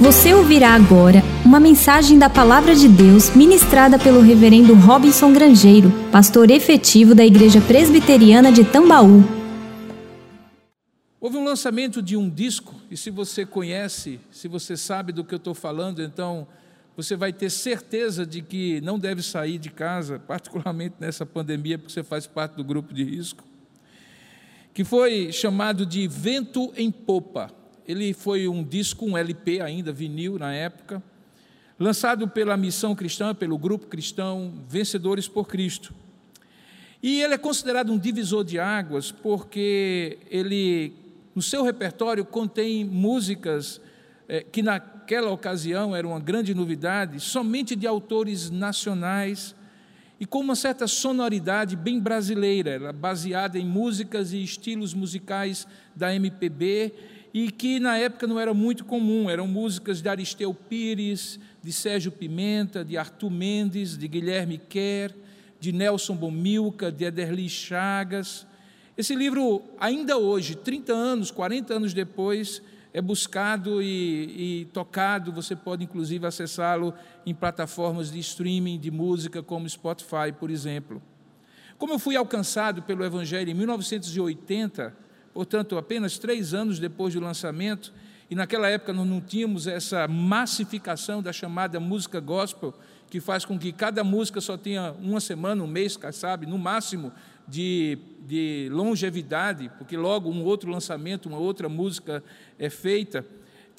Você ouvirá agora uma mensagem da Palavra de Deus ministrada pelo Reverendo Robinson Grangeiro, pastor efetivo da Igreja Presbiteriana de Tambaú. Houve um lançamento de um disco, e se você conhece, se você sabe do que eu estou falando, então você vai ter certeza de que não deve sair de casa, particularmente nessa pandemia, porque você faz parte do grupo de risco, que foi chamado de Vento em Popa. Ele foi um disco, um LP ainda, vinil na época, lançado pela Missão Cristã, pelo grupo cristão Vencedores por Cristo. E ele é considerado um divisor de águas porque ele, no seu repertório, contém músicas eh, que naquela ocasião eram uma grande novidade, somente de autores nacionais e com uma certa sonoridade bem brasileira, baseada em músicas e estilos musicais da MPB e que na época não era muito comum, eram músicas de Aristeu Pires, de Sérgio Pimenta, de Arthur Mendes, de Guilherme Kerr, de Nelson Bomilca, de Ederli Chagas. Esse livro, ainda hoje, 30 anos, 40 anos depois, é buscado e, e tocado, você pode inclusive acessá-lo em plataformas de streaming de música como Spotify, por exemplo. Como eu fui alcançado pelo Evangelho em 1980, portanto, apenas três anos depois do lançamento, e naquela época nós não tínhamos essa massificação da chamada música gospel, que faz com que cada música só tenha uma semana, um mês, sabe, no máximo, de, de longevidade, porque logo um outro lançamento, uma outra música é feita.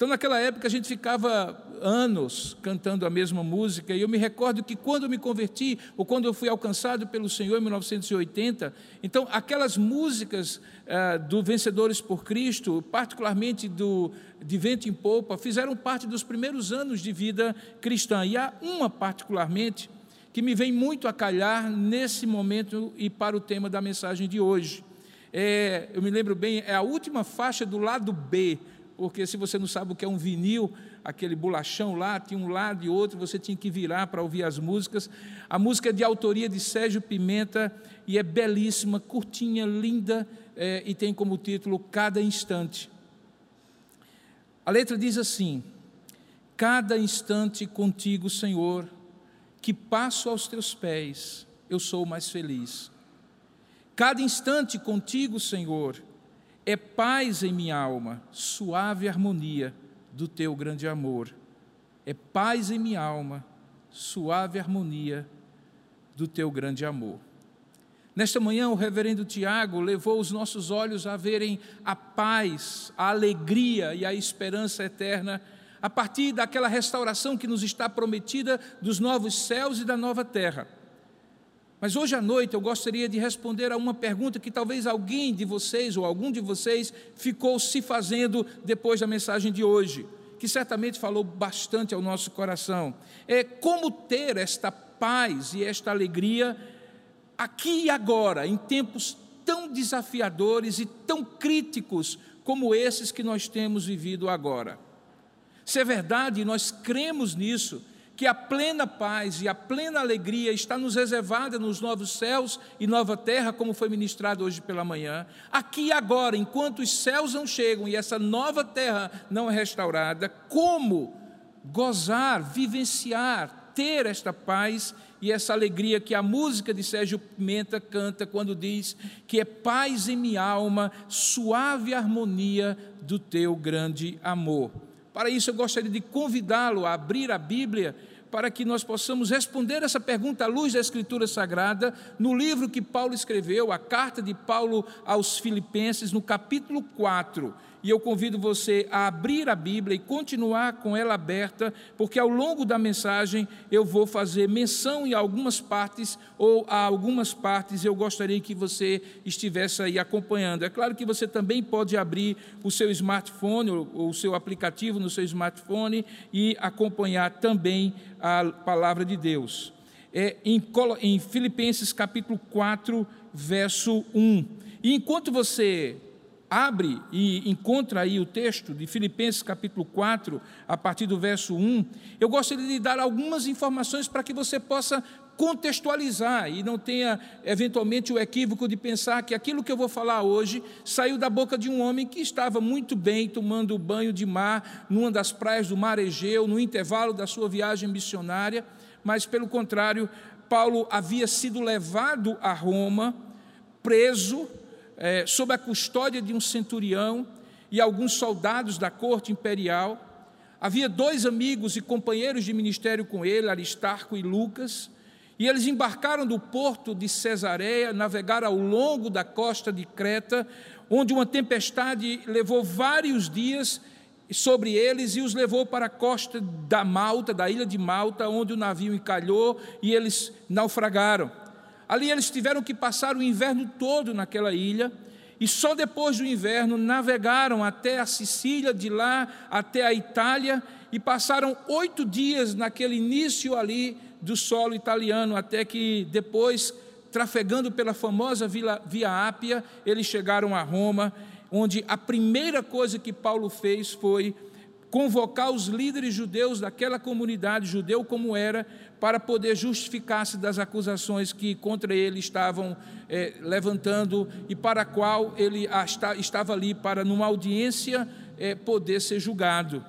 Então, naquela época, a gente ficava anos cantando a mesma música, e eu me recordo que quando eu me converti, ou quando eu fui alcançado pelo Senhor em 1980, então, aquelas músicas ah, do Vencedores por Cristo, particularmente do de Vento em Popa, fizeram parte dos primeiros anos de vida cristã, e há uma particularmente que me vem muito a calhar nesse momento e para o tema da mensagem de hoje. É, eu me lembro bem, é a última faixa do lado B porque se você não sabe o que é um vinil, aquele bolachão lá, tinha um lado e outro, você tinha que virar para ouvir as músicas. A música é de autoria de Sérgio Pimenta e é belíssima, curtinha, linda é, e tem como título Cada Instante. A letra diz assim: Cada instante contigo, Senhor, que passo aos teus pés, eu sou mais feliz. Cada instante contigo, Senhor, é paz em minha alma, suave harmonia do teu grande amor. É paz em minha alma, suave harmonia do teu grande amor. Nesta manhã, o reverendo Tiago levou os nossos olhos a verem a paz, a alegria e a esperança eterna a partir daquela restauração que nos está prometida dos novos céus e da nova terra. Mas hoje à noite eu gostaria de responder a uma pergunta que talvez alguém de vocês ou algum de vocês ficou se fazendo depois da mensagem de hoje, que certamente falou bastante ao nosso coração. É como ter esta paz e esta alegria aqui e agora, em tempos tão desafiadores e tão críticos como esses que nós temos vivido agora. Se é verdade, nós cremos nisso, que a plena paz e a plena alegria está nos reservada nos novos céus e nova terra, como foi ministrado hoje pela manhã. Aqui e agora, enquanto os céus não chegam e essa nova terra não é restaurada, como gozar, vivenciar, ter esta paz e essa alegria que a música de Sérgio Pimenta canta quando diz que é paz em minha alma, suave harmonia do teu grande amor. Para isso, eu gostaria de convidá-lo a abrir a Bíblia para que nós possamos responder essa pergunta à luz da Escritura Sagrada, no livro que Paulo escreveu, a carta de Paulo aos Filipenses, no capítulo 4 e eu convido você a abrir a Bíblia e continuar com ela aberta, porque ao longo da mensagem eu vou fazer menção em algumas partes, ou a algumas partes eu gostaria que você estivesse aí acompanhando. É claro que você também pode abrir o seu smartphone, ou o seu aplicativo no seu smartphone, e acompanhar também a palavra de Deus. É em, em Filipenses capítulo 4, verso 1. E enquanto você abre e encontra aí o texto de Filipenses capítulo 4, a partir do verso 1, eu gostaria de dar algumas informações para que você possa contextualizar e não tenha eventualmente o equívoco de pensar que aquilo que eu vou falar hoje saiu da boca de um homem que estava muito bem tomando banho de mar numa das praias do Mar Egeu, no intervalo da sua viagem missionária, mas pelo contrário, Paulo havia sido levado a Roma, preso, é, sob a custódia de um centurião e alguns soldados da corte imperial. Havia dois amigos e companheiros de ministério com ele, Aristarco e Lucas, e eles embarcaram do porto de Cesareia, navegaram ao longo da costa de Creta, onde uma tempestade levou vários dias sobre eles e os levou para a costa da Malta, da ilha de Malta, onde o navio encalhou e eles naufragaram. Ali eles tiveram que passar o inverno todo naquela ilha e só depois do inverno navegaram até a Sicília, de lá até a Itália e passaram oito dias naquele início ali do solo italiano, até que depois, trafegando pela famosa Via, Via Ápia, eles chegaram a Roma, onde a primeira coisa que Paulo fez foi convocar os líderes judeus daquela comunidade, judeu como era, para poder justificar-se das acusações que contra ele estavam é, levantando e para a qual ele estava ali para, numa audiência, é, poder ser julgado.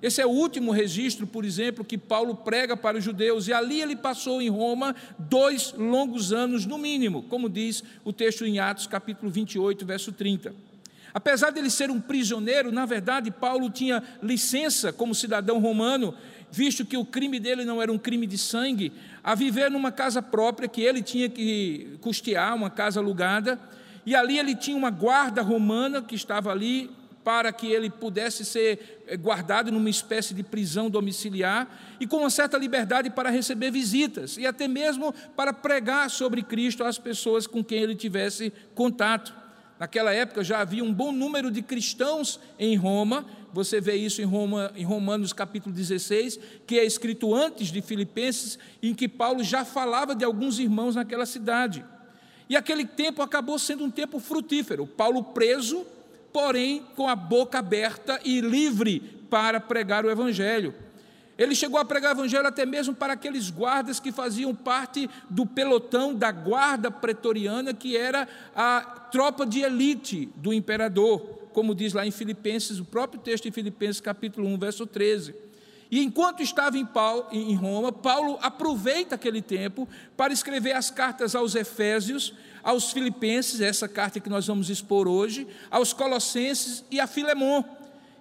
Esse é o último registro, por exemplo, que Paulo prega para os judeus, e ali ele passou em Roma dois longos anos, no mínimo, como diz o texto em Atos, capítulo 28, verso 30. Apesar de ele ser um prisioneiro, na verdade, Paulo tinha licença como cidadão romano, visto que o crime dele não era um crime de sangue, a viver numa casa própria que ele tinha que custear, uma casa alugada, e ali ele tinha uma guarda romana que estava ali para que ele pudesse ser eh, guardado numa espécie de prisão domiciliar e com uma certa liberdade para receber visitas e até mesmo para pregar sobre Cristo às pessoas com quem ele tivesse contato. Naquela época já havia um bom número de cristãos em Roma, você vê isso em, Roma, em Romanos capítulo 16, que é escrito antes de Filipenses, em que Paulo já falava de alguns irmãos naquela cidade. E aquele tempo acabou sendo um tempo frutífero. Paulo preso, porém com a boca aberta e livre para pregar o Evangelho. Ele chegou a pregar o Evangelho até mesmo para aqueles guardas que faziam parte do pelotão da guarda pretoriana, que era a tropa de elite do imperador, como diz lá em Filipenses, o próprio texto em Filipenses, capítulo 1, verso 13. E enquanto estava em Roma, Paulo aproveita aquele tempo para escrever as cartas aos Efésios, aos Filipenses, essa carta que nós vamos expor hoje, aos Colossenses e a Filemon.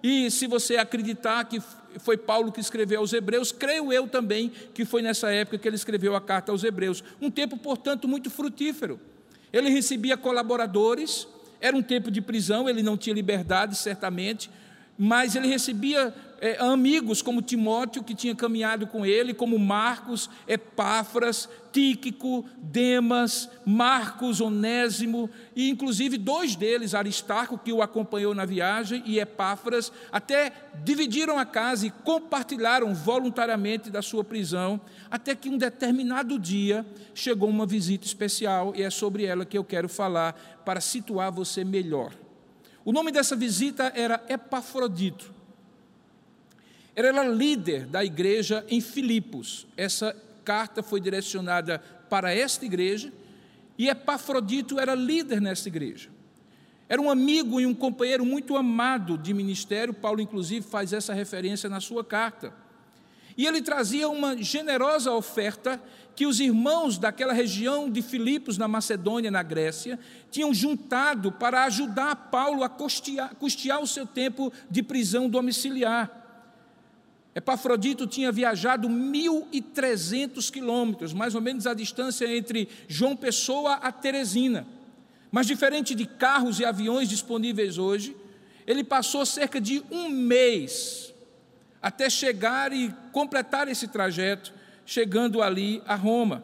E se você acreditar que foi Paulo que escreveu aos Hebreus, creio eu também que foi nessa época que ele escreveu a carta aos Hebreus. Um tempo, portanto, muito frutífero. Ele recebia colaboradores, era um tempo de prisão, ele não tinha liberdade, certamente, mas ele recebia é, amigos como Timóteo, que tinha caminhado com ele, como Marcos, Epáfras, Tíquico, Demas, Marcos, Onésimo, e inclusive dois deles, Aristarco, que o acompanhou na viagem, e Epáfras, até dividiram a casa e compartilharam voluntariamente da sua prisão, até que um determinado dia chegou uma visita especial, e é sobre ela que eu quero falar, para situar você melhor. O nome dessa visita era Epafrodito. Ele era líder da igreja em Filipos. Essa carta foi direcionada para esta igreja e Epafrodito era líder nessa igreja. Era um amigo e um companheiro muito amado de ministério, Paulo, inclusive, faz essa referência na sua carta. E ele trazia uma generosa oferta que os irmãos daquela região de Filipos, na Macedônia, na Grécia, tinham juntado para ajudar Paulo a custear, custear o seu tempo de prisão domiciliar. Epafrodito tinha viajado 1.300 quilômetros, mais ou menos a distância entre João Pessoa a Teresina. Mas, diferente de carros e aviões disponíveis hoje, ele passou cerca de um mês até chegar e completar esse trajeto, chegando ali a Roma.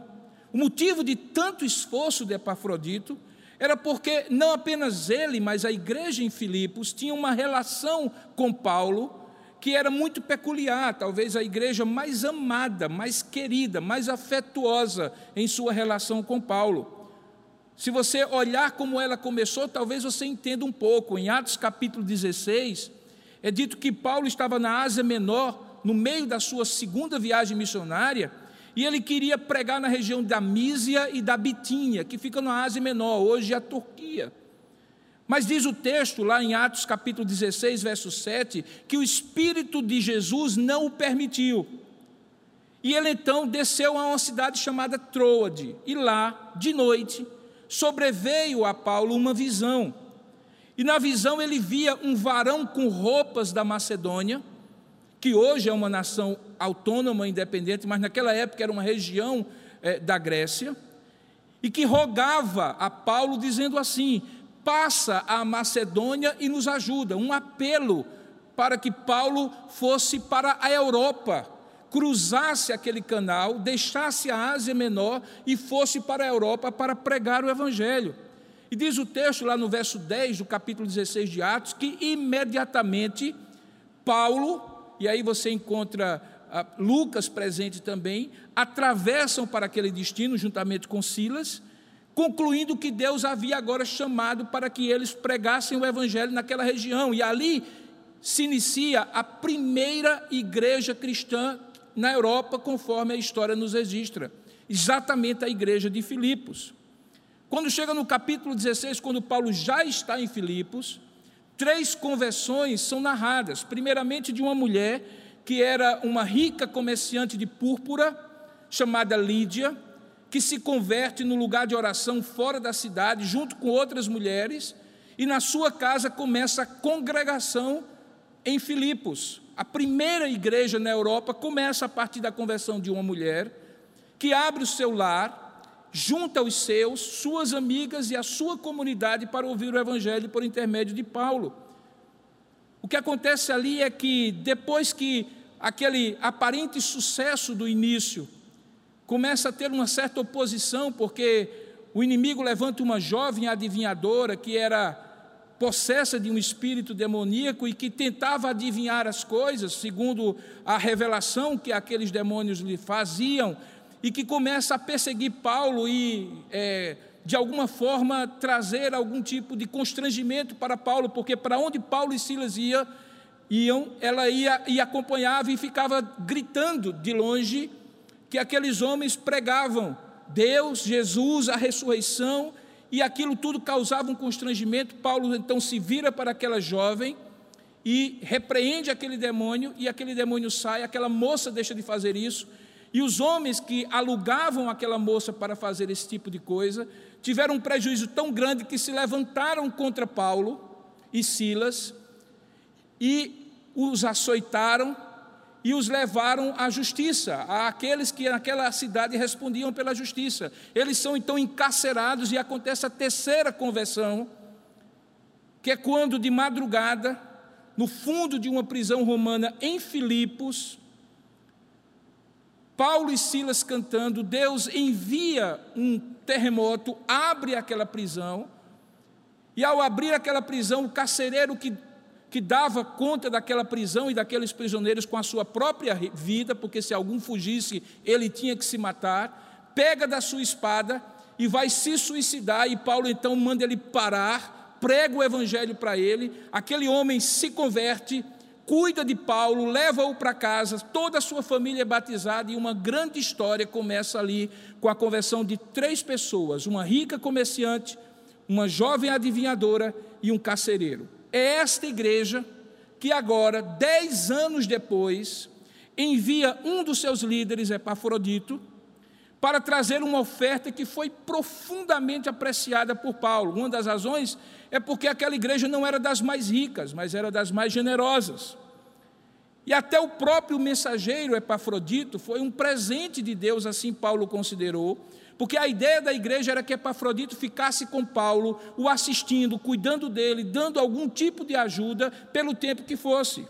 O motivo de tanto esforço de Epafrodito era porque não apenas ele, mas a igreja em Filipos tinha uma relação com Paulo que era muito peculiar, talvez a igreja mais amada, mais querida, mais afetuosa em sua relação com Paulo. Se você olhar como ela começou, talvez você entenda um pouco. Em Atos capítulo 16, é dito que Paulo estava na Ásia Menor, no meio da sua segunda viagem missionária, e ele queria pregar na região da Mísia e da Bitínia, que fica na Ásia Menor, hoje é a Turquia. Mas diz o texto, lá em Atos capítulo 16, verso 7, que o Espírito de Jesus não o permitiu. E ele então desceu a uma cidade chamada Troade, e lá, de noite, sobreveio a Paulo uma visão. E na visão ele via um varão com roupas da Macedônia, que hoje é uma nação autônoma, independente, mas naquela época era uma região é, da Grécia, e que rogava a Paulo, dizendo assim: passa a Macedônia e nos ajuda. Um apelo para que Paulo fosse para a Europa, cruzasse aquele canal, deixasse a Ásia Menor e fosse para a Europa para pregar o Evangelho. E diz o texto lá no verso 10 do capítulo 16 de Atos que imediatamente Paulo, e aí você encontra ah, Lucas presente também, atravessam para aquele destino juntamente com Silas concluindo que Deus havia agora chamado para que eles pregassem o evangelho naquela região. E ali se inicia a primeira igreja cristã na Europa, conforme a história nos registra. Exatamente a igreja de Filipos. Quando chega no capítulo 16, quando Paulo já está em Filipos, três conversões são narradas. Primeiramente, de uma mulher que era uma rica comerciante de púrpura, chamada Lídia, que se converte no lugar de oração fora da cidade, junto com outras mulheres, e na sua casa começa a congregação em Filipos. A primeira igreja na Europa começa a partir da conversão de uma mulher que abre o seu lar, junta os seus, suas amigas e a sua comunidade para ouvir o evangelho por intermédio de Paulo. O que acontece ali é que depois que aquele aparente sucesso do início começa a ter uma certa oposição, porque o inimigo levanta uma jovem adivinhadora que era possessa de um espírito demoníaco e que tentava adivinhar as coisas, segundo a revelação que aqueles demônios lhe faziam, e que começa a perseguir Paulo e, é, de alguma forma, trazer algum tipo de constrangimento para Paulo, porque para onde Paulo e Silas ia, iam, ela ia e acompanhava e ficava gritando de longe que aqueles homens pregavam Deus, Jesus, a ressurreição, e aquilo tudo causava um constrangimento. Paulo então se vira para aquela jovem e repreende aquele demônio, e aquele demônio sai, aquela moça deixa de fazer isso, e os homens que alugavam aquela moça para fazer esse tipo de coisa tiveram um prejuízo tão grande que se levantaram contra Paulo e Silas e os açoitaram e os levaram à justiça, àqueles que naquela cidade respondiam pela justiça. Eles são então encarcerados e acontece a terceira conversão, que é quando de madrugada, no fundo de uma prisão romana em Filipos, Paulo e Silas cantando, Deus envia um terremoto, abre aquela prisão, e ao abrir aquela prisão, o carcereiro que que dava conta daquela prisão e daqueles prisioneiros com a sua própria vida, porque se algum fugisse, ele tinha que se matar, pega da sua espada e vai se suicidar, e Paulo então manda ele parar, prega o evangelho para ele, aquele homem se converte, cuida de Paulo, leva-o para casa, toda a sua família é batizada, e uma grande história começa ali com a conversão de três pessoas: uma rica comerciante, uma jovem adivinhadora e um carcereiro. É esta igreja que agora, dez anos depois, envia um dos seus líderes, Epafrodito, para trazer uma oferta que foi profundamente apreciada por Paulo. Uma das razões é porque aquela igreja não era das mais ricas, mas era das mais generosas. E até o próprio mensageiro Epafrodito foi um presente de Deus, assim Paulo considerou, porque a ideia da igreja era que Epafrodito ficasse com Paulo, o assistindo, cuidando dele, dando algum tipo de ajuda pelo tempo que fosse.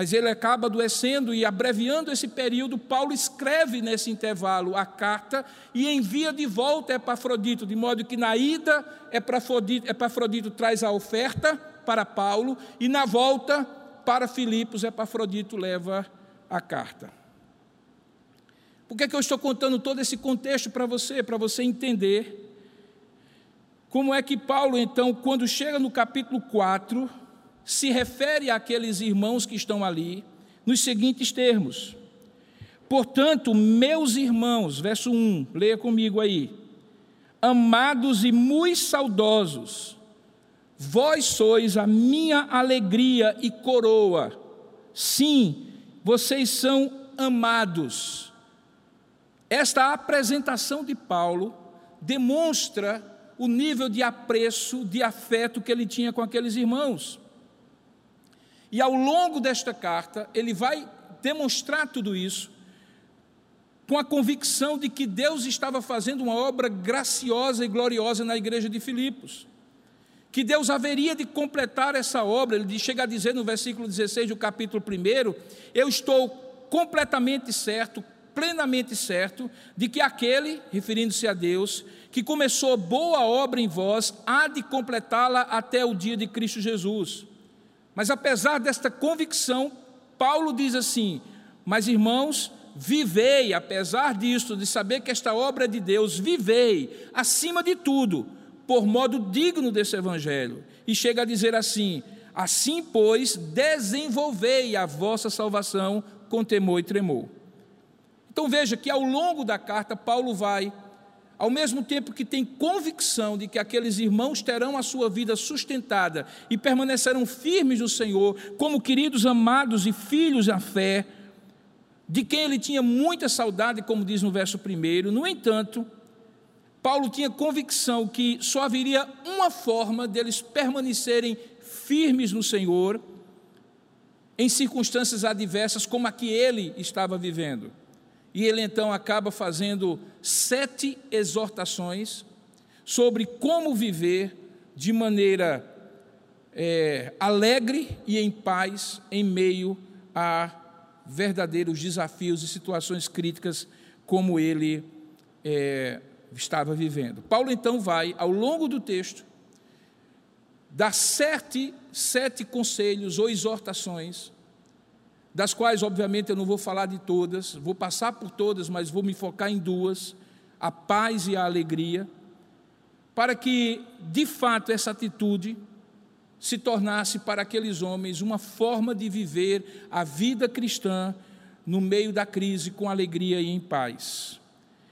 Mas ele acaba adoecendo e, abreviando esse período, Paulo escreve nesse intervalo a carta e envia de volta Epafrodito, de modo que na ida Epafrodito, Epafrodito traz a oferta para Paulo e na volta para Filipos Epafrodito leva a carta. Por que, é que eu estou contando todo esse contexto para você? Para você entender como é que Paulo, então, quando chega no capítulo 4, se refere àqueles irmãos que estão ali nos seguintes termos: Portanto, meus irmãos, verso 1, leia comigo aí. Amados e muito saudosos, vós sois a minha alegria e coroa. Sim, vocês são amados. Esta apresentação de Paulo demonstra o nível de apreço, de afeto que ele tinha com aqueles irmãos. E ao longo desta carta, ele vai demonstrar tudo isso com a convicção de que Deus estava fazendo uma obra graciosa e gloriosa na igreja de Filipos. Que Deus haveria de completar essa obra, ele chega a dizer no versículo 16 do capítulo 1: Eu estou completamente certo, plenamente certo, de que aquele, referindo-se a Deus, que começou boa obra em vós, há de completá-la até o dia de Cristo Jesus. Mas apesar desta convicção, Paulo diz assim: Mas irmãos, vivei, apesar disso, de saber que esta obra é de Deus, vivei, acima de tudo, por modo digno desse evangelho. E chega a dizer assim: assim, pois, desenvolvei a vossa salvação com temor e tremor. Então veja que ao longo da carta, Paulo vai, ao mesmo tempo que tem convicção de que aqueles irmãos terão a sua vida sustentada e permanecerão firmes no Senhor, como queridos amados e filhos à fé, de quem ele tinha muita saudade, como diz no verso 1. No entanto, Paulo tinha convicção que só haveria uma forma deles permanecerem firmes no Senhor em circunstâncias adversas como a que ele estava vivendo. E ele então acaba fazendo sete exortações sobre como viver de maneira é, alegre e em paz em meio a verdadeiros desafios e situações críticas como ele é, estava vivendo. Paulo então vai, ao longo do texto, dar sete, sete conselhos ou exortações, das quais, obviamente, eu não vou falar de todas, vou passar por todas, mas vou me focar em duas: a paz e a alegria, para que, de fato, essa atitude se tornasse para aqueles homens uma forma de viver a vida cristã no meio da crise com alegria e em paz.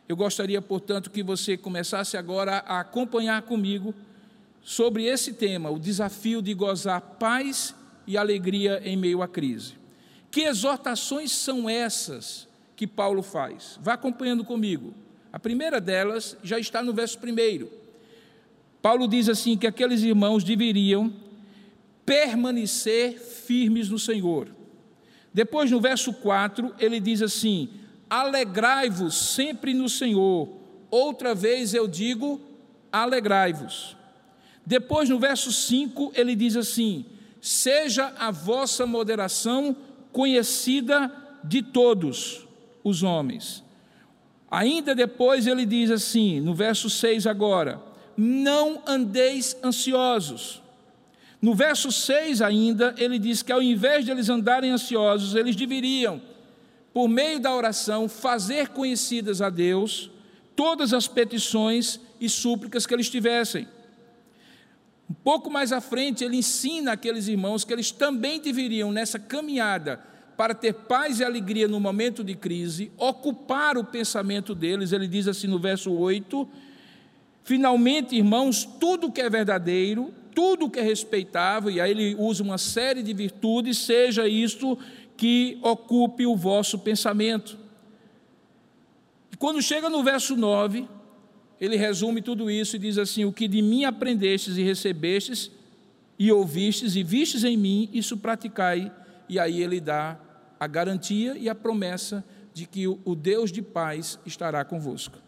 Eu gostaria, portanto, que você começasse agora a acompanhar comigo sobre esse tema, o desafio de gozar paz e alegria em meio à crise. Que exortações são essas que Paulo faz? Vá acompanhando comigo. A primeira delas já está no verso primeiro. Paulo diz assim que aqueles irmãos deveriam permanecer firmes no Senhor. Depois, no verso 4, ele diz assim: Alegrai-vos sempre no Senhor. Outra vez eu digo: alegrai-vos. Depois, no verso 5, ele diz assim: Seja a vossa moderação conhecida de todos os homens. Ainda depois ele diz assim, no verso 6 agora: Não andeis ansiosos no verso 6 ainda, ele diz que ao invés de eles andarem ansiosos, eles deveriam, por meio da oração, fazer conhecidas a Deus todas as petições e súplicas que eles tivessem. Pouco mais à frente, ele ensina aqueles irmãos que eles também deveriam, nessa caminhada, para ter paz e alegria no momento de crise, ocupar o pensamento deles. Ele diz assim no verso 8: Finalmente, irmãos, tudo que é verdadeiro, tudo que é respeitável, e aí ele usa uma série de virtudes, seja isto que ocupe o vosso pensamento. E quando chega no verso 9, ele resume tudo isso e diz assim: O que de mim aprendestes e recebestes, e ouvistes e vistes em mim, isso praticai. E aí ele dá a garantia e a promessa de que o Deus de paz estará convosco.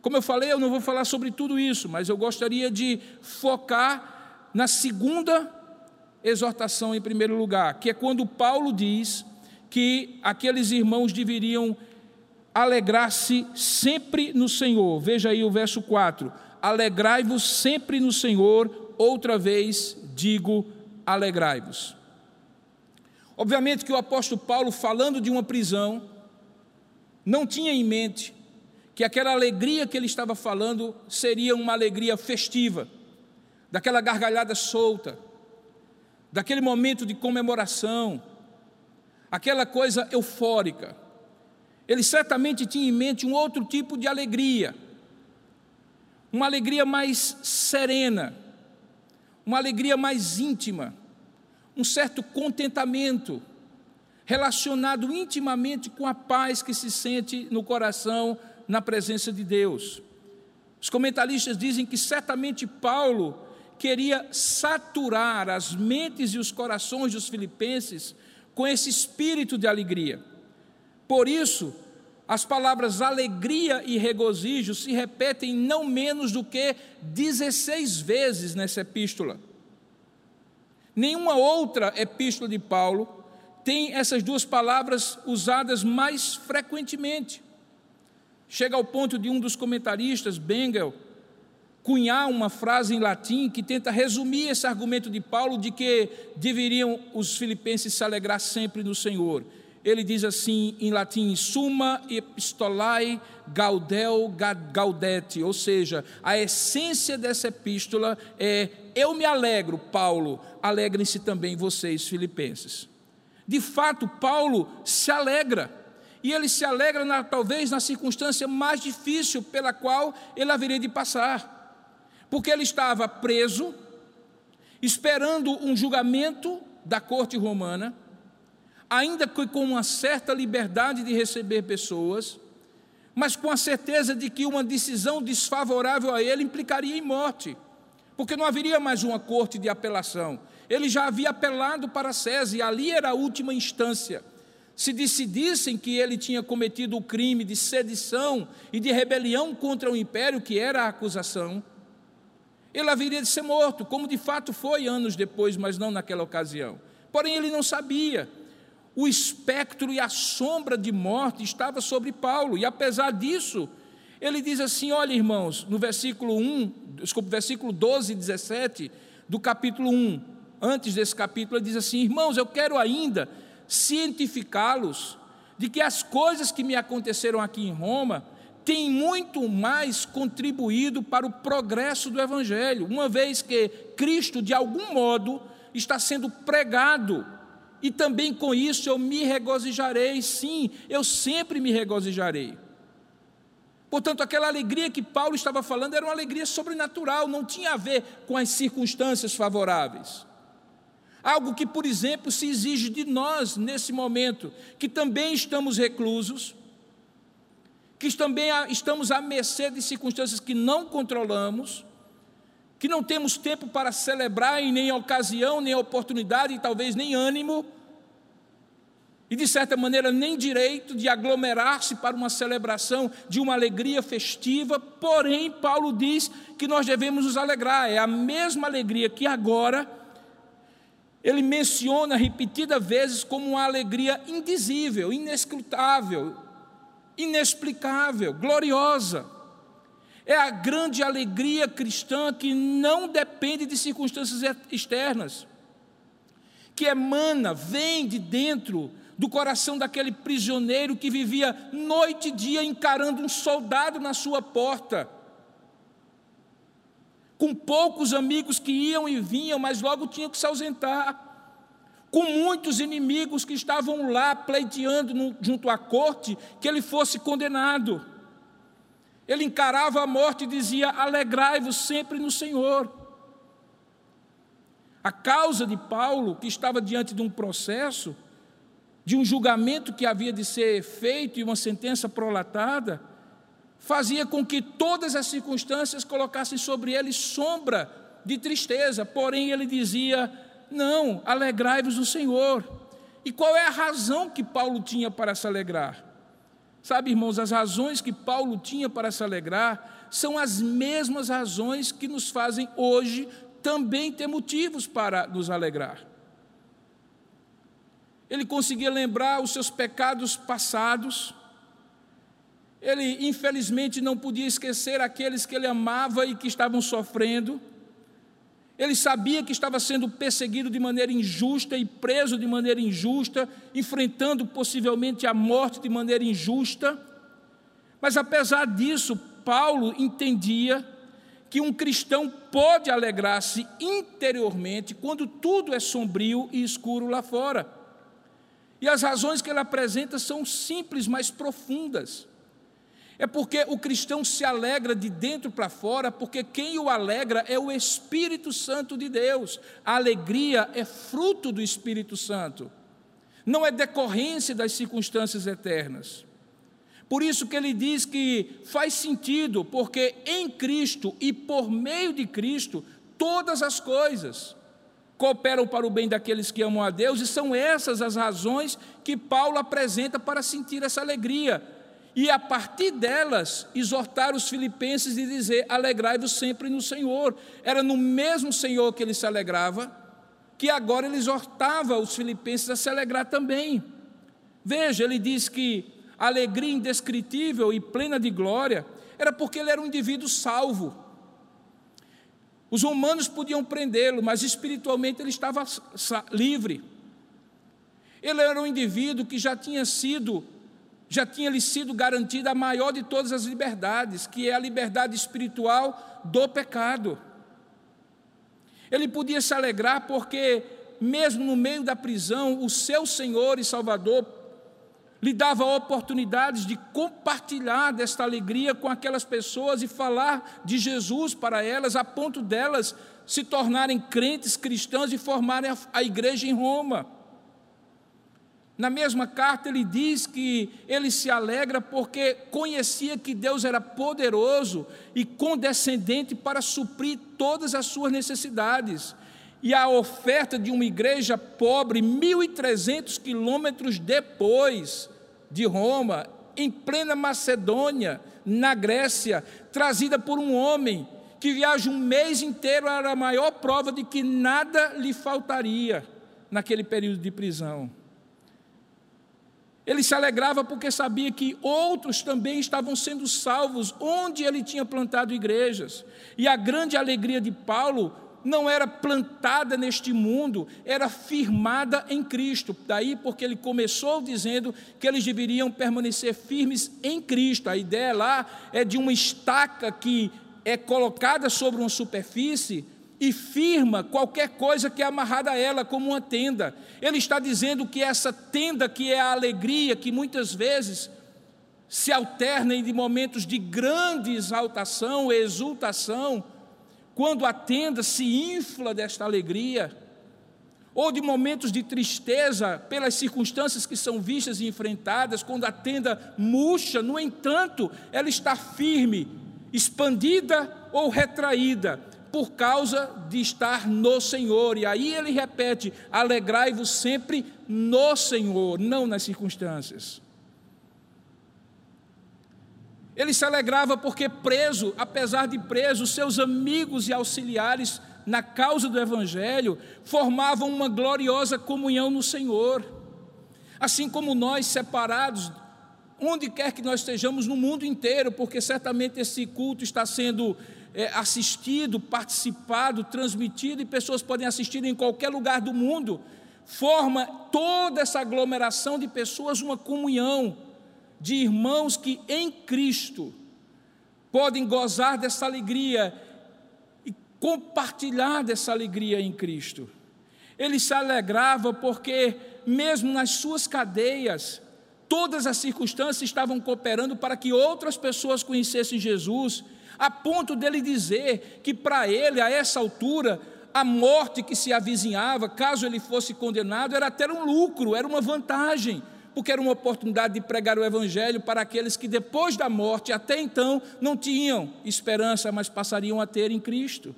Como eu falei, eu não vou falar sobre tudo isso, mas eu gostaria de focar na segunda exortação, em primeiro lugar, que é quando Paulo diz que aqueles irmãos deveriam alegrar-se sempre no Senhor. Veja aí o verso 4: Alegrai-vos sempre no Senhor, outra vez digo, alegrai-vos. Obviamente que o apóstolo Paulo, falando de uma prisão, não tinha em mente que aquela alegria que ele estava falando seria uma alegria festiva daquela gargalhada solta, daquele momento de comemoração, aquela coisa eufórica. Ele certamente tinha em mente um outro tipo de alegria, uma alegria mais serena, uma alegria mais íntima, um certo contentamento, relacionado intimamente com a paz que se sente no coração na presença de Deus. Os comentaristas dizem que certamente Paulo queria saturar as mentes e os corações dos filipenses com esse espírito de alegria. Por isso, as palavras alegria e regozijo se repetem não menos do que 16 vezes nessa epístola. Nenhuma outra epístola de Paulo tem essas duas palavras usadas mais frequentemente. Chega ao ponto de um dos comentaristas, Bengel, cunhar uma frase em latim que tenta resumir esse argumento de Paulo de que deveriam os filipenses se alegrar sempre no Senhor ele diz assim em latim: summa epistolae gaudel gaudete, ou seja, a essência dessa epístola é: eu me alegro, Paulo, alegrem-se também vocês, filipenses. De fato, Paulo se alegra, e ele se alegra na, talvez na circunstância mais difícil pela qual ele haveria de passar, porque ele estava preso, esperando um julgamento da corte romana ainda que com uma certa liberdade de receber pessoas, mas com a certeza de que uma decisão desfavorável a ele implicaria em morte, porque não haveria mais uma corte de apelação. Ele já havia apelado para César e ali era a última instância. Se decidissem que ele tinha cometido o crime de sedição e de rebelião contra o império, que era a acusação, ele haveria de ser morto, como de fato foi anos depois, mas não naquela ocasião. Porém, ele não sabia o espectro e a sombra de morte estava sobre Paulo, e apesar disso, ele diz assim: olha, irmãos, no versículo 1, desculpa, versículo 12 e 17 do capítulo 1, antes desse capítulo, ele diz assim: irmãos, eu quero ainda cientificá-los de que as coisas que me aconteceram aqui em Roma têm muito mais contribuído para o progresso do Evangelho, uma vez que Cristo, de algum modo, está sendo pregado e também com isso eu me regozijarei, sim, eu sempre me regozijarei. Portanto, aquela alegria que Paulo estava falando era uma alegria sobrenatural, não tinha a ver com as circunstâncias favoráveis. Algo que, por exemplo, se exige de nós nesse momento, que também estamos reclusos, que também estamos à mercê de circunstâncias que não controlamos, que não temos tempo para celebrar e nem ocasião, nem oportunidade e talvez nem ânimo, e de certa maneira nem direito de aglomerar-se para uma celebração de uma alegria festiva, porém, Paulo diz que nós devemos nos alegrar, é a mesma alegria que agora. Ele menciona repetidas vezes como uma alegria indizível, inescrutável, inexplicável, gloriosa. É a grande alegria cristã que não depende de circunstâncias externas, que emana, vem de dentro do coração daquele prisioneiro que vivia noite e dia encarando um soldado na sua porta, com poucos amigos que iam e vinham, mas logo tinham que se ausentar, com muitos inimigos que estavam lá pleiteando no, junto à corte que ele fosse condenado. Ele encarava a morte e dizia: Alegrai-vos sempre no Senhor. A causa de Paulo, que estava diante de um processo, de um julgamento que havia de ser feito e uma sentença prolatada, fazia com que todas as circunstâncias colocassem sobre ele sombra de tristeza. Porém, ele dizia: Não, alegrai-vos no Senhor. E qual é a razão que Paulo tinha para se alegrar? Sabe, irmãos, as razões que Paulo tinha para se alegrar são as mesmas razões que nos fazem hoje também ter motivos para nos alegrar. Ele conseguia lembrar os seus pecados passados, ele infelizmente não podia esquecer aqueles que ele amava e que estavam sofrendo. Ele sabia que estava sendo perseguido de maneira injusta e preso de maneira injusta, enfrentando possivelmente a morte de maneira injusta. Mas apesar disso, Paulo entendia que um cristão pode alegrar-se interiormente quando tudo é sombrio e escuro lá fora. E as razões que ele apresenta são simples, mas profundas. É porque o cristão se alegra de dentro para fora, porque quem o alegra é o Espírito Santo de Deus. A alegria é fruto do Espírito Santo, não é decorrência das circunstâncias eternas. Por isso que ele diz que faz sentido, porque em Cristo e por meio de Cristo, todas as coisas cooperam para o bem daqueles que amam a Deus, e são essas as razões que Paulo apresenta para sentir essa alegria e a partir delas exortar os filipenses e dizer: alegrai-vos sempre no Senhor. Era no mesmo Senhor que ele se alegrava, que agora ele exortava os filipenses a se alegrar também. Veja, ele diz que alegria indescritível e plena de glória era porque ele era um indivíduo salvo. Os romanos podiam prendê-lo, mas espiritualmente ele estava livre. Ele era um indivíduo que já tinha sido já tinha lhe sido garantida a maior de todas as liberdades, que é a liberdade espiritual do pecado. Ele podia se alegrar porque, mesmo no meio da prisão, o seu Senhor e Salvador lhe dava oportunidades de compartilhar desta alegria com aquelas pessoas e falar de Jesus para elas, a ponto delas se tornarem crentes cristãos e formarem a igreja em Roma. Na mesma carta, ele diz que ele se alegra porque conhecia que Deus era poderoso e condescendente para suprir todas as suas necessidades. E a oferta de uma igreja pobre, 1.300 quilômetros depois de Roma, em plena Macedônia, na Grécia, trazida por um homem que viaja um mês inteiro, era a maior prova de que nada lhe faltaria naquele período de prisão. Ele se alegrava porque sabia que outros também estavam sendo salvos onde ele tinha plantado igrejas. E a grande alegria de Paulo não era plantada neste mundo, era firmada em Cristo. Daí porque ele começou dizendo que eles deveriam permanecer firmes em Cristo. A ideia lá é de uma estaca que é colocada sobre uma superfície e firma qualquer coisa que é amarrada a ela, como uma tenda. Ele está dizendo que essa tenda, que é a alegria, que muitas vezes se alterna em momentos de grande exaltação, exultação, quando a tenda se infla desta alegria, ou de momentos de tristeza pelas circunstâncias que são vistas e enfrentadas, quando a tenda murcha, no entanto, ela está firme, expandida ou retraída, por causa de estar no Senhor. E aí ele repete: alegrai-vos sempre no Senhor, não nas circunstâncias. Ele se alegrava porque, preso, apesar de preso, seus amigos e auxiliares na causa do Evangelho formavam uma gloriosa comunhão no Senhor. Assim como nós, separados, onde quer que nós estejamos no mundo inteiro, porque certamente esse culto está sendo é, assistido, participado, transmitido, e pessoas podem assistir em qualquer lugar do mundo, forma toda essa aglomeração de pessoas uma comunhão de irmãos que em Cristo podem gozar dessa alegria e compartilhar dessa alegria em Cristo. Ele se alegrava porque, mesmo nas suas cadeias, todas as circunstâncias estavam cooperando para que outras pessoas conhecessem Jesus a ponto dele dizer que para ele, a essa altura, a morte que se avizinhava, caso ele fosse condenado, era até um lucro, era uma vantagem, porque era uma oportunidade de pregar o Evangelho para aqueles que depois da morte, até então, não tinham esperança, mas passariam a ter em Cristo.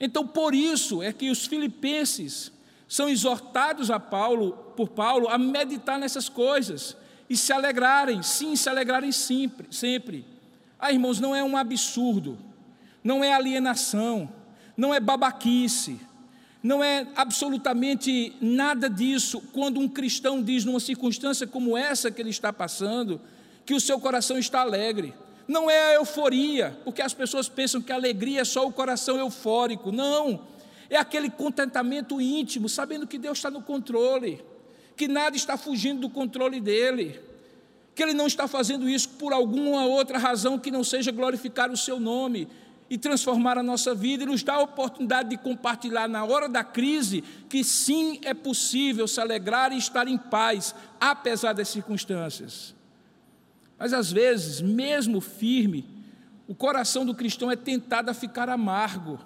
Então, por isso é que os filipenses são exortados a Paulo, por Paulo, a meditar nessas coisas e se alegrarem, sim, se alegrarem sempre, sempre. Ah, irmãos, não é um absurdo, não é alienação, não é babaquice, não é absolutamente nada disso quando um cristão diz, numa circunstância como essa que ele está passando, que o seu coração está alegre. Não é a euforia, porque as pessoas pensam que a alegria é só o coração eufórico. Não, é aquele contentamento íntimo, sabendo que Deus está no controle, que nada está fugindo do controle dele que ele não está fazendo isso por alguma outra razão que não seja glorificar o seu nome. E transformar a nossa vida e nos dá a oportunidade de compartilhar na hora da crise que sim é possível se alegrar e estar em paz, apesar das circunstâncias. Mas às vezes, mesmo firme, o coração do cristão é tentado a ficar amargo,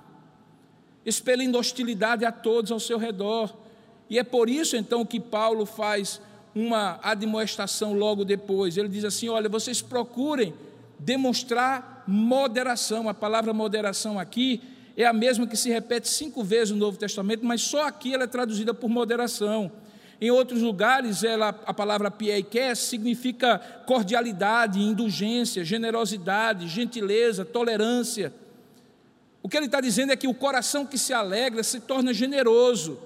expelindo hostilidade a todos ao seu redor. E é por isso então que Paulo faz uma admoestação logo depois. Ele diz assim: Olha, vocês procurem demonstrar moderação. A palavra moderação aqui é a mesma que se repete cinco vezes no Novo Testamento, mas só aqui ela é traduzida por moderação. Em outros lugares, ela, a palavra pieiké significa cordialidade, indulgência, generosidade, gentileza, tolerância. O que ele está dizendo é que o coração que se alegra se torna generoso,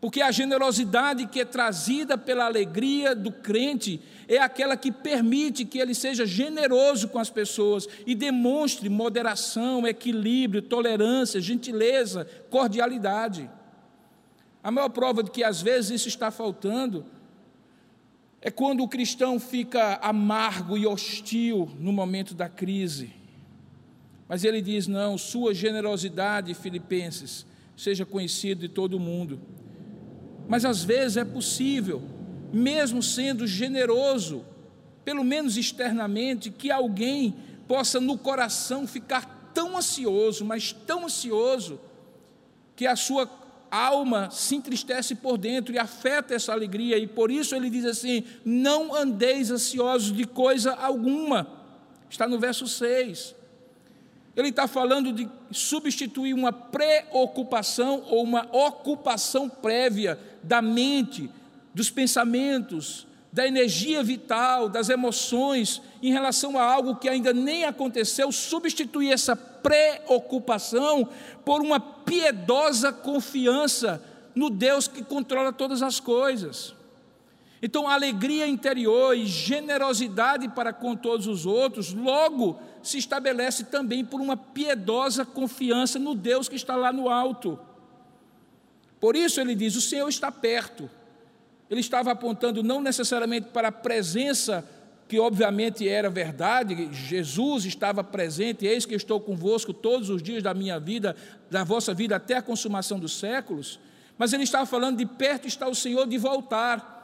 porque a generosidade que é trazida pela alegria do crente é aquela que permite que ele seja generoso com as pessoas e demonstre moderação, equilíbrio, tolerância, gentileza, cordialidade. A maior prova de que às vezes isso está faltando é quando o cristão fica amargo e hostil no momento da crise. Mas ele diz: não, sua generosidade, Filipenses, seja conhecido de todo mundo. Mas às vezes é possível mesmo sendo generoso, pelo menos externamente, que alguém possa no coração ficar tão ansioso, mas tão ansioso, que a sua alma se entristece por dentro e afeta essa alegria, e por isso ele diz assim: não andeis ansiosos de coisa alguma, está no verso 6. Ele está falando de substituir uma preocupação ou uma ocupação prévia da mente, dos pensamentos, da energia vital, das emoções em relação a algo que ainda nem aconteceu, substituir essa preocupação por uma piedosa confiança no Deus que controla todas as coisas. Então, alegria interior e generosidade para com todos os outros, logo se estabelece também por uma piedosa confiança no Deus que está lá no alto. Por isso ele diz: o Senhor está perto. Ele estava apontando não necessariamente para a presença, que obviamente era verdade, Jesus estava presente, eis que estou convosco todos os dias da minha vida, da vossa vida até a consumação dos séculos, mas ele estava falando de perto está o Senhor de voltar.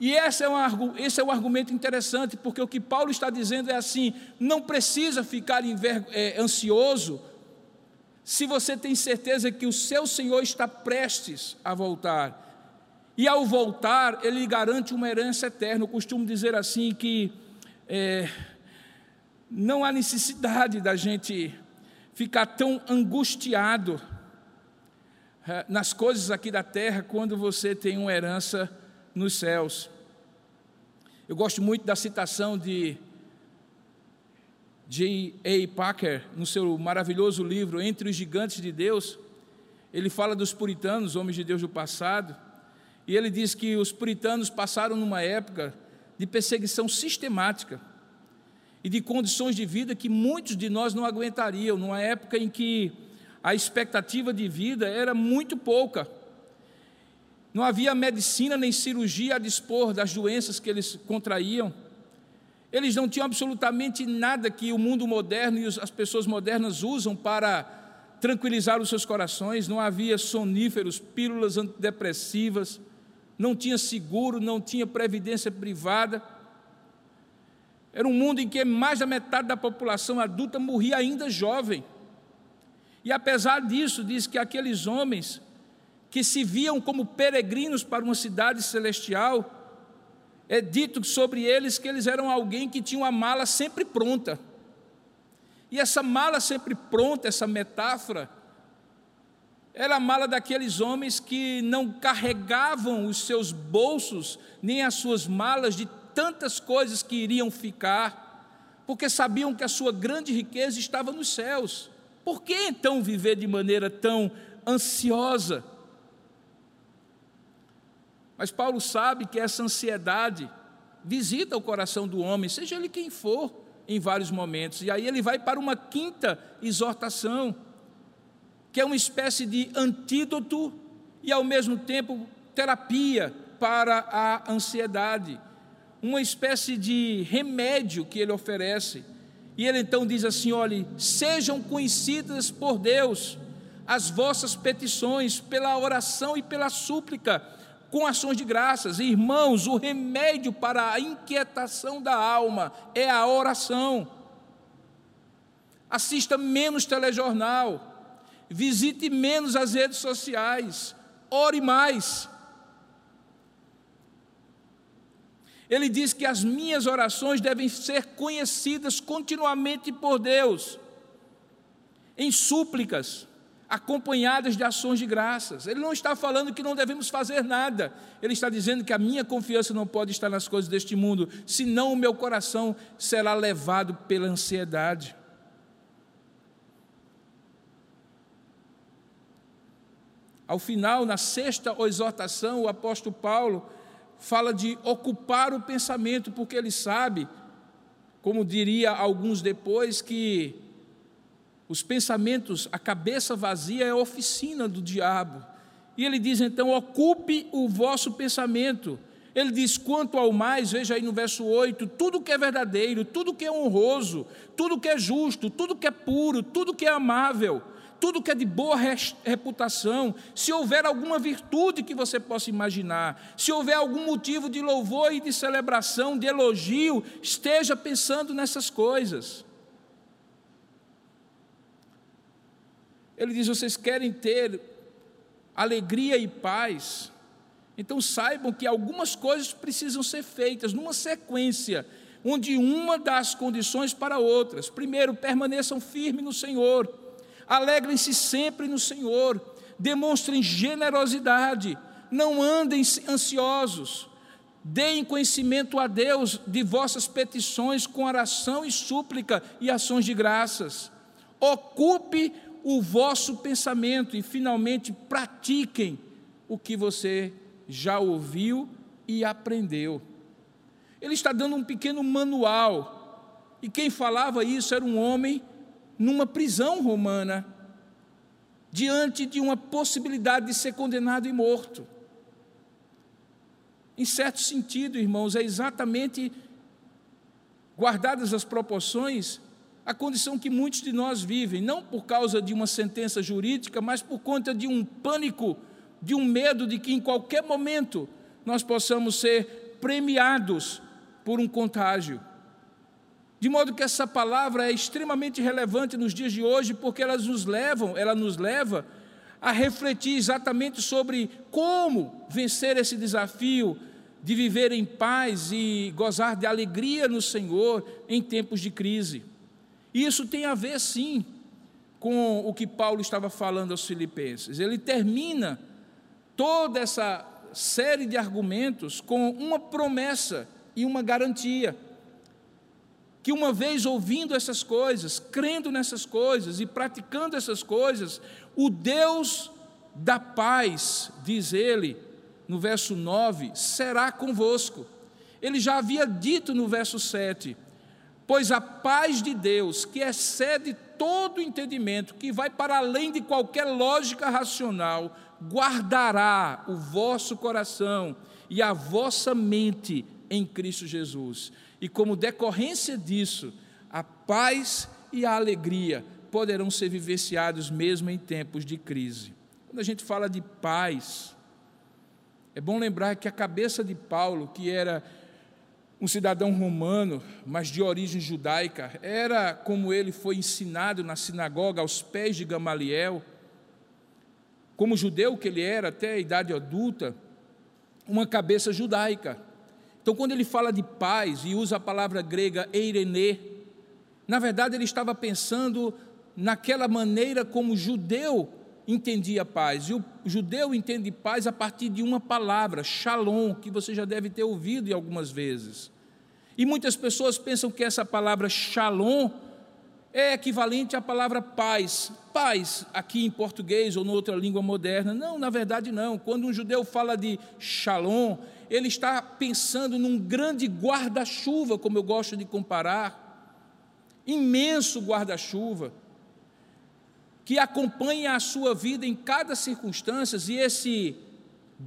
E esse é, um, esse é um argumento interessante, porque o que Paulo está dizendo é assim: não precisa ficar é, ansioso se você tem certeza que o seu Senhor está prestes a voltar. E ao voltar, ele garante uma herança eterna. Eu costumo dizer assim que é, não há necessidade da gente ficar tão angustiado é, nas coisas aqui da terra quando você tem uma herança nos céus. Eu gosto muito da citação de J. A. Packer, no seu maravilhoso livro Entre os Gigantes de Deus. Ele fala dos puritanos, homens de Deus do passado, e ele diz que os puritanos passaram numa época de perseguição sistemática e de condições de vida que muitos de nós não aguentariam, numa época em que a expectativa de vida era muito pouca. Não havia medicina nem cirurgia a dispor das doenças que eles contraíam. Eles não tinham absolutamente nada que o mundo moderno e as pessoas modernas usam para tranquilizar os seus corações. Não havia soníferos, pílulas antidepressivas não tinha seguro, não tinha previdência privada. Era um mundo em que mais da metade da população adulta morria ainda jovem. E apesar disso, diz que aqueles homens que se viam como peregrinos para uma cidade celestial, é dito sobre eles que eles eram alguém que tinha uma mala sempre pronta. E essa mala sempre pronta, essa metáfora, era a mala daqueles homens que não carregavam os seus bolsos, nem as suas malas de tantas coisas que iriam ficar, porque sabiam que a sua grande riqueza estava nos céus. Por que então viver de maneira tão ansiosa? Mas Paulo sabe que essa ansiedade visita o coração do homem, seja ele quem for, em vários momentos. E aí ele vai para uma quinta exortação que é uma espécie de antídoto e, ao mesmo tempo, terapia para a ansiedade, uma espécie de remédio que ele oferece, E ele então diz assim: olhe, sejam conhecidas por Deus as vossas petições pela oração e pela súplica, com ações de graças. Irmãos, o remédio para a inquietação da alma é a oração. Assista menos telejornal, visite menos as redes sociais, ore mais. Ele diz que as minhas orações devem ser conhecidas continuamente por Deus, em súplicas, acompanhadas de ações de graças. Ele não está falando que não devemos fazer nada, ele está dizendo que a minha confiança não pode estar nas coisas deste mundo, senão o meu coração será levado pela ansiedade. Ao final, na sexta exortação, o apóstolo Paulo fala de ocupar o pensamento, porque ele sabe, como diria alguns depois, que os pensamentos, a cabeça vazia é a oficina do diabo. E ele diz então: ocupe o vosso pensamento. Ele diz: quanto ao mais, veja aí no verso 8: tudo que é verdadeiro, tudo que é honroso, tudo que é justo, tudo que é puro, tudo que é amável tudo que é de boa reputação, se houver alguma virtude que você possa imaginar, se houver algum motivo de louvor e de celebração, de elogio, esteja pensando nessas coisas. Ele diz: vocês querem ter alegria e paz, então saibam que algumas coisas precisam ser feitas numa sequência, onde uma dá as condições para outras. Primeiro, permaneçam firmes no Senhor. Alegrem-se sempre no Senhor, demonstrem generosidade, não andem ansiosos, deem conhecimento a Deus de vossas petições com oração e súplica e ações de graças. Ocupe o vosso pensamento e finalmente pratiquem o que você já ouviu e aprendeu. Ele está dando um pequeno manual, e quem falava isso era um homem numa prisão romana, diante de uma possibilidade de ser condenado e morto. Em certo sentido, irmãos, é exatamente, guardadas as proporções, a condição que muitos de nós vivem, não por causa de uma sentença jurídica, mas por conta de um pânico, de um medo de que em qualquer momento nós possamos ser premiados por um contágio. De modo que essa palavra é extremamente relevante nos dias de hoje, porque elas nos levam, ela nos leva a refletir exatamente sobre como vencer esse desafio de viver em paz e gozar de alegria no Senhor em tempos de crise. E isso tem a ver, sim, com o que Paulo estava falando aos Filipenses. Ele termina toda essa série de argumentos com uma promessa e uma garantia que uma vez ouvindo essas coisas, crendo nessas coisas e praticando essas coisas, o Deus da paz, diz ele, no verso 9, será convosco. Ele já havia dito no verso 7: Pois a paz de Deus, que excede todo entendimento, que vai para além de qualquer lógica racional, guardará o vosso coração e a vossa mente em Cristo Jesus e como decorrência disso, a paz e a alegria poderão ser vivenciados mesmo em tempos de crise. Quando a gente fala de paz, é bom lembrar que a cabeça de Paulo, que era um cidadão romano, mas de origem judaica, era como ele foi ensinado na sinagoga aos pés de Gamaliel, como judeu que ele era até a idade adulta, uma cabeça judaica. Então, quando ele fala de paz e usa a palavra grega eirene, na verdade ele estava pensando naquela maneira como judeu entendia paz. E o judeu entende paz a partir de uma palavra, shalom, que você já deve ter ouvido algumas vezes. E muitas pessoas pensam que essa palavra shalom é equivalente à palavra paz. Paz, aqui em português ou noutra língua moderna. Não, na verdade não. Quando um judeu fala de shalom, ele está pensando num grande guarda-chuva, como eu gosto de comparar, imenso guarda-chuva, que acompanha a sua vida em cada circunstância, e esse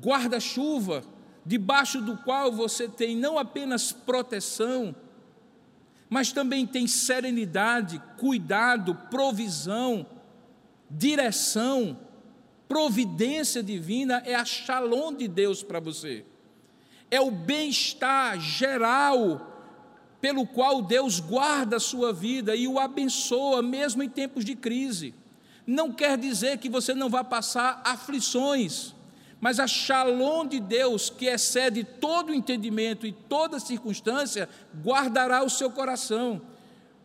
guarda-chuva, debaixo do qual você tem não apenas proteção, mas também tem serenidade, cuidado, provisão, direção, providência divina, é a shalom de Deus para você. É o bem-estar geral pelo qual Deus guarda a sua vida e o abençoa, mesmo em tempos de crise. Não quer dizer que você não vá passar aflições, mas a shalom de Deus, que excede todo entendimento e toda circunstância, guardará o seu coração,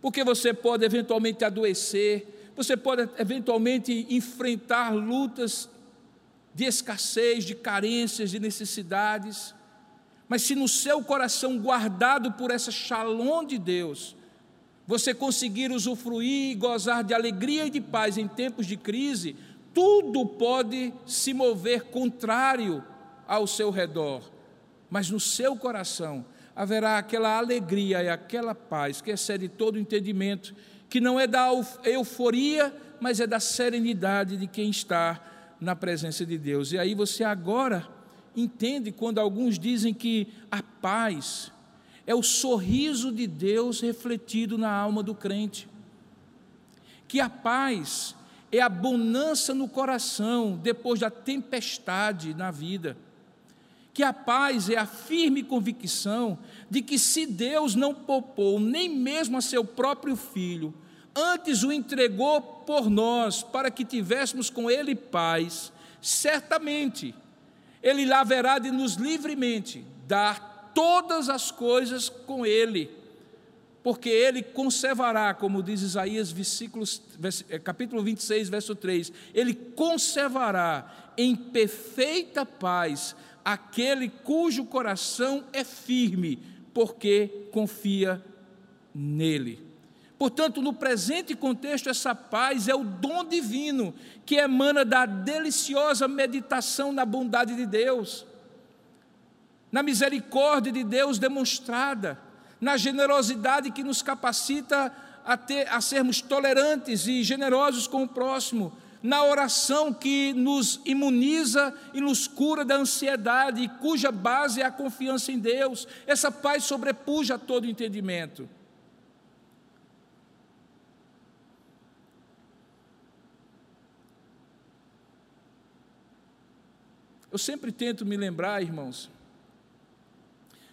porque você pode eventualmente adoecer, você pode eventualmente enfrentar lutas de escassez, de carências, de necessidades, mas se no seu coração, guardado por essa shalom de Deus, você conseguir usufruir e gozar de alegria e de paz em tempos de crise, tudo pode se mover contrário ao seu redor, mas no seu coração haverá aquela alegria e aquela paz que excede todo entendimento, que não é da euforia, mas é da serenidade de quem está na presença de Deus. E aí você agora entende quando alguns dizem que a paz é o sorriso de Deus refletido na alma do crente. Que a paz é a bonança no coração depois da tempestade na vida. Que a paz é a firme convicção de que se Deus não poupou nem mesmo a seu próprio filho, antes o entregou por nós para que tivéssemos com ele paz, certamente ele haverá de nos livremente dar todas as coisas com Ele, porque Ele conservará, como diz Isaías, eh, capítulo 26, verso 3, Ele conservará em perfeita paz aquele cujo coração é firme, porque confia nele. Portanto, no presente contexto, essa paz é o dom divino que emana da deliciosa meditação na bondade de Deus, na misericórdia de Deus demonstrada, na generosidade que nos capacita a, ter, a sermos tolerantes e generosos com o próximo, na oração que nos imuniza e nos cura da ansiedade, cuja base é a confiança em Deus. Essa paz sobrepuja todo entendimento. Eu sempre tento me lembrar, irmãos,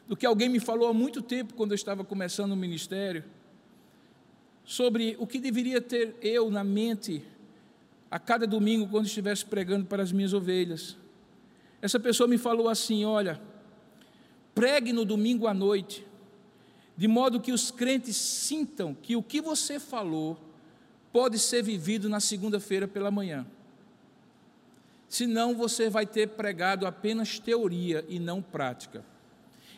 do que alguém me falou há muito tempo, quando eu estava começando o ministério, sobre o que deveria ter eu na mente a cada domingo, quando estivesse pregando para as minhas ovelhas. Essa pessoa me falou assim: olha, pregue no domingo à noite, de modo que os crentes sintam que o que você falou pode ser vivido na segunda-feira pela manhã senão você vai ter pregado apenas teoria e não prática.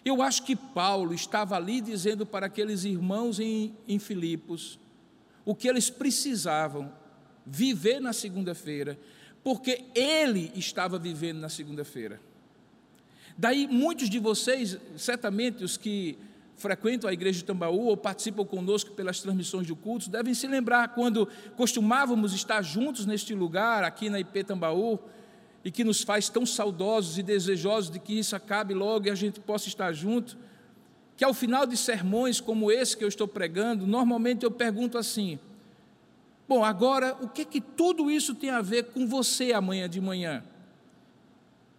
Eu acho que Paulo estava ali dizendo para aqueles irmãos em, em Filipos o que eles precisavam viver na segunda-feira, porque ele estava vivendo na segunda-feira. Daí, muitos de vocês, certamente os que frequentam a igreja de Tambaú ou participam conosco pelas transmissões de cultos, devem se lembrar quando costumávamos estar juntos neste lugar, aqui na IP Tambaú, e que nos faz tão saudosos e desejosos de que isso acabe logo e a gente possa estar junto, que ao final de sermões como esse que eu estou pregando, normalmente eu pergunto assim: Bom, agora o que que tudo isso tem a ver com você amanhã de manhã?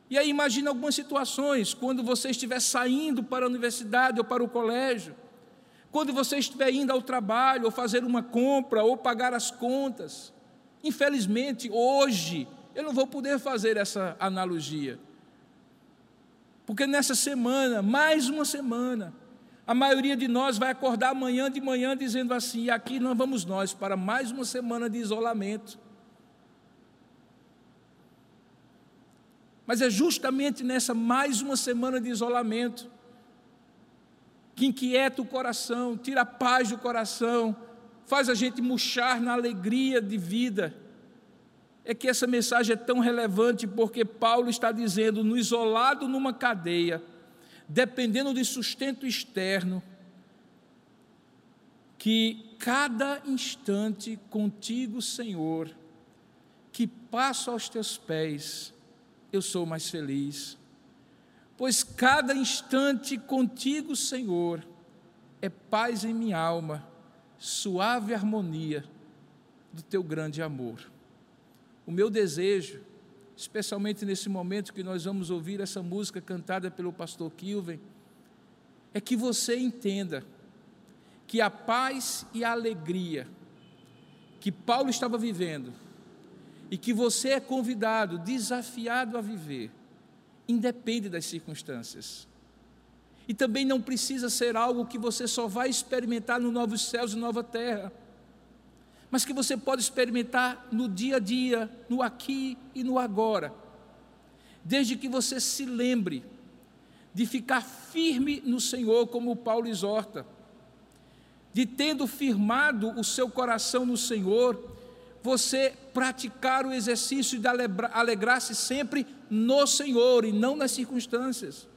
E aí imagina algumas situações, quando você estiver saindo para a universidade ou para o colégio, quando você estiver indo ao trabalho, ou fazer uma compra, ou pagar as contas. Infelizmente, hoje, eu não vou poder fazer essa analogia. Porque nessa semana, mais uma semana, a maioria de nós vai acordar amanhã de manhã dizendo assim: e aqui nós vamos nós para mais uma semana de isolamento. Mas é justamente nessa mais uma semana de isolamento que inquieta o coração, tira a paz do coração, faz a gente murchar na alegria de vida é que essa mensagem é tão relevante porque Paulo está dizendo, no isolado numa cadeia, dependendo de sustento externo, que cada instante contigo, Senhor, que passo aos teus pés, eu sou mais feliz. Pois cada instante contigo, Senhor, é paz em minha alma, suave harmonia do teu grande amor. O meu desejo, especialmente nesse momento que nós vamos ouvir essa música cantada pelo pastor Kilven, é que você entenda que a paz e a alegria que Paulo estava vivendo e que você é convidado, desafiado a viver, independe das circunstâncias. E também não precisa ser algo que você só vai experimentar no novos céus e nova terra, mas que você pode experimentar no dia a dia, no aqui e no agora, desde que você se lembre de ficar firme no Senhor, como Paulo exorta, de tendo firmado o seu coração no Senhor, você praticar o exercício de alegrar-se sempre no Senhor e não nas circunstâncias.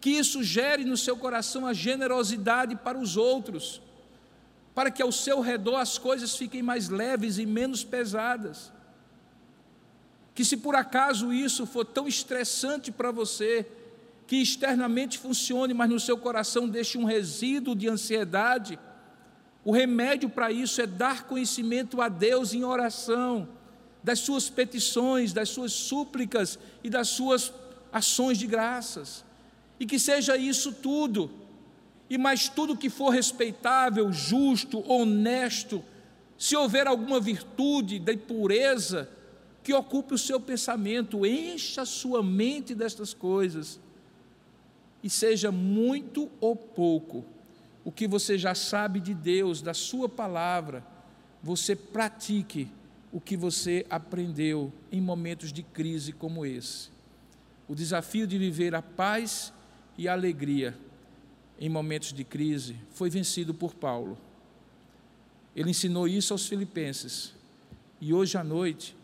Que isso gere no seu coração a generosidade para os outros, para que ao seu redor as coisas fiquem mais leves e menos pesadas. Que se por acaso isso for tão estressante para você, que externamente funcione, mas no seu coração deixe um resíduo de ansiedade, o remédio para isso é dar conhecimento a Deus em oração, das suas petições, das suas súplicas e das suas ações de graças. E que seja isso tudo, e mais tudo que for respeitável, justo, honesto, se houver alguma virtude de pureza, que ocupe o seu pensamento, encha a sua mente destas coisas, e seja muito ou pouco o que você já sabe de Deus, da Sua palavra, você pratique o que você aprendeu em momentos de crise como esse. O desafio de viver a paz e a alegria em momentos de crise foi vencido por Paulo. Ele ensinou isso aos filipenses. E hoje à noite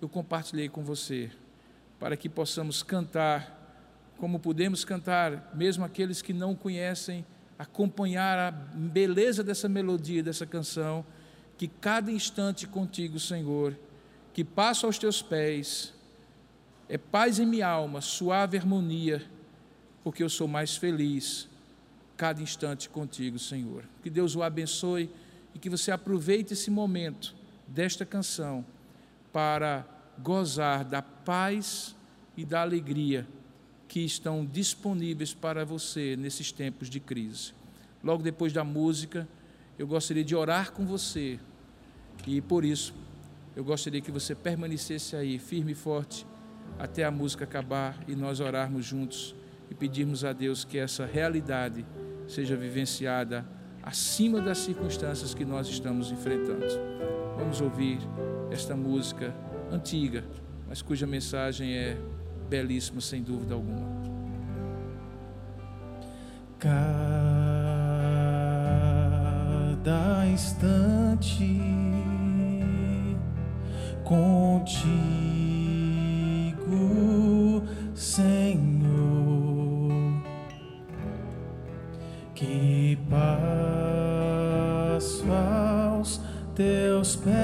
eu compartilhei com você, para que possamos cantar como podemos cantar, mesmo aqueles que não conhecem acompanhar a beleza dessa melodia, dessa canção, que cada instante contigo, Senhor, que passo aos teus pés, é paz em minha alma, suave harmonia, porque eu sou mais feliz cada instante contigo, Senhor. Que Deus o abençoe e que você aproveite esse momento desta canção para gozar da paz e da alegria que estão disponíveis para você nesses tempos de crise. Logo depois da música, eu gostaria de orar com você e por isso eu gostaria que você permanecesse aí, firme e forte, até a música acabar e nós orarmos juntos e pedirmos a Deus que essa realidade seja vivenciada acima das circunstâncias que nós estamos enfrentando. Vamos ouvir esta música antiga, mas cuja mensagem é belíssimo, sem dúvida alguma. Cada instante contigo, teus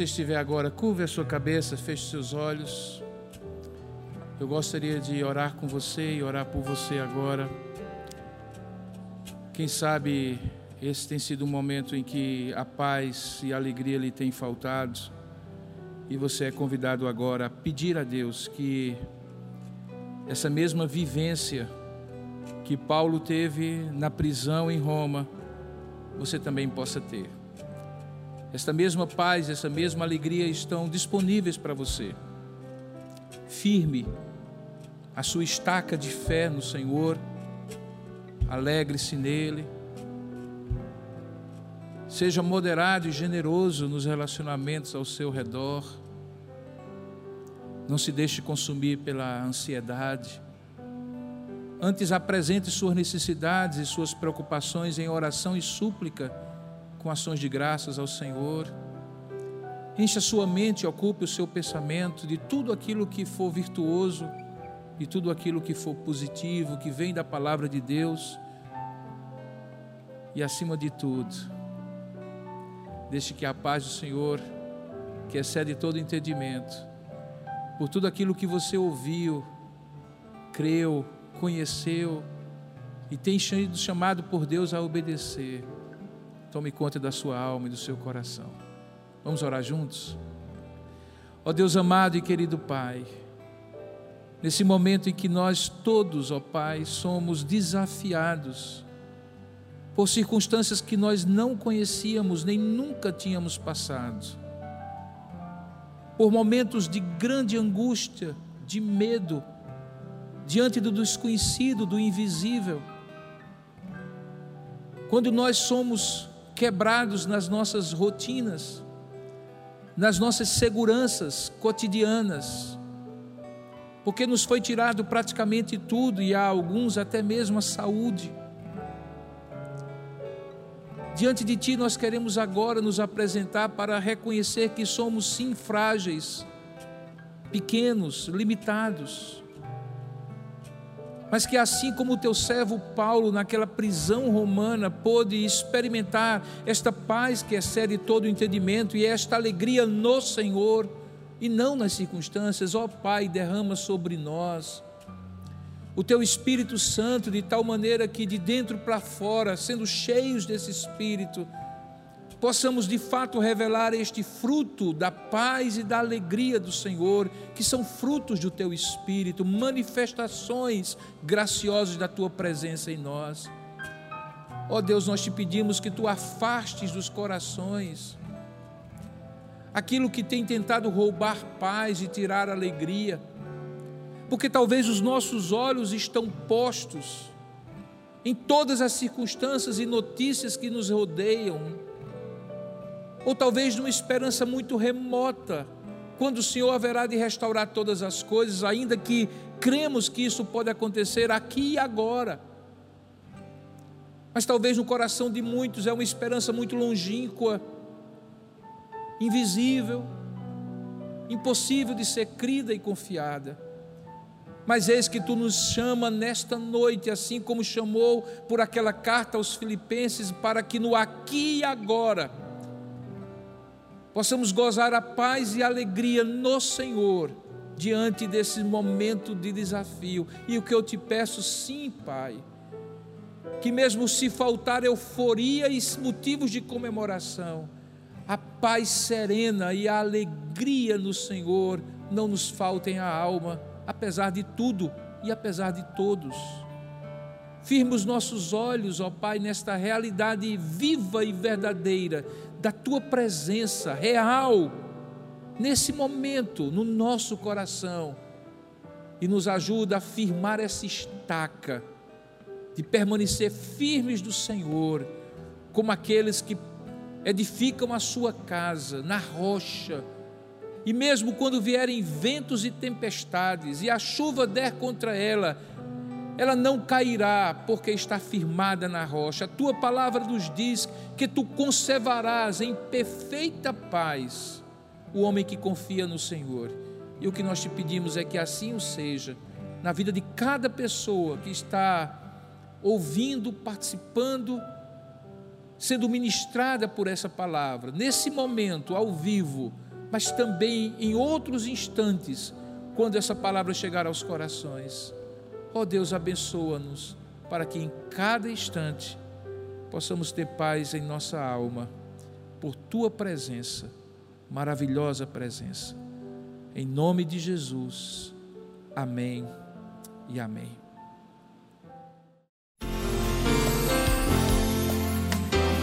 você estiver agora, curve a sua cabeça, feche seus olhos. Eu gostaria de orar com você e orar por você agora. Quem sabe esse tem sido um momento em que a paz e a alegria lhe têm faltado. E você é convidado agora a pedir a Deus que essa mesma vivência que Paulo teve na prisão em Roma, você também possa ter. Esta mesma paz, essa mesma alegria estão disponíveis para você. Firme a sua estaca de fé no Senhor, alegre-se nele. Seja moderado e generoso nos relacionamentos ao seu redor. Não se deixe consumir pela ansiedade. Antes apresente suas necessidades e suas preocupações em oração e súplica com ações de graças ao Senhor. Encha sua mente e ocupe o seu pensamento de tudo aquilo que for virtuoso, de tudo aquilo que for positivo, que vem da palavra de Deus. E acima de tudo, deixe que a paz do Senhor, que excede todo entendimento, por tudo aquilo que você ouviu, creu, conheceu e tem sido chamado por Deus a obedecer, tome conta da sua alma e do seu coração. Vamos orar juntos? Ó Deus amado e querido Pai, nesse momento em que nós todos, ó Pai, somos desafiados por circunstâncias que nós não conhecíamos nem nunca tínhamos passado, por momentos de grande angústia, de medo, diante do desconhecido, do invisível. Quando nós somos quebrados nas nossas rotinas, nas nossas seguranças cotidianas, porque nos foi tirado praticamente tudo e a alguns até mesmo a saúde. Diante de Ti, nós queremos agora nos apresentar para reconhecer que somos sim frágeis, pequenos, limitados mas que assim como o teu servo Paulo, naquela prisão romana, pôde experimentar esta paz que excede todo o entendimento e esta alegria no Senhor e não nas circunstâncias, ó Pai, derrama sobre nós o teu Espírito Santo de tal maneira que de dentro para fora, sendo cheios desse Espírito, possamos de fato revelar este fruto da paz e da alegria do Senhor, que são frutos do teu espírito, manifestações graciosas da tua presença em nós. Ó oh Deus, nós te pedimos que tu afastes dos corações aquilo que tem tentado roubar paz e tirar alegria, porque talvez os nossos olhos estão postos em todas as circunstâncias e notícias que nos rodeiam ou talvez numa esperança muito remota, quando o Senhor haverá de restaurar todas as coisas, ainda que cremos que isso pode acontecer aqui e agora. Mas talvez no coração de muitos é uma esperança muito longínqua, invisível, impossível de ser crida e confiada. Mas eis que tu nos chama nesta noite, assim como chamou por aquela carta aos Filipenses, para que no aqui e agora possamos gozar a paz e a alegria no Senhor diante desse momento de desafio. E o que eu te peço, sim, Pai, que, mesmo se faltar euforia e motivos de comemoração, a paz serena e a alegria no Senhor não nos faltem a alma, apesar de tudo e apesar de todos. Firma os nossos olhos, ó Pai, nesta realidade viva e verdadeira da tua presença real, nesse momento, no nosso coração, e nos ajuda a firmar essa estaca, de permanecer firmes do Senhor, como aqueles que edificam a sua casa na rocha, e mesmo quando vierem ventos e tempestades, e a chuva der contra ela, ela não cairá, porque está firmada na rocha. A tua palavra nos diz que tu conservarás em perfeita paz o homem que confia no Senhor. E o que nós te pedimos é que assim o seja na vida de cada pessoa que está ouvindo, participando, sendo ministrada por essa palavra, nesse momento, ao vivo, mas também em outros instantes, quando essa palavra chegar aos corações. Ó oh Deus, abençoa-nos para que em cada instante possamos ter paz em nossa alma, por tua presença, maravilhosa presença. Em nome de Jesus. Amém e amém.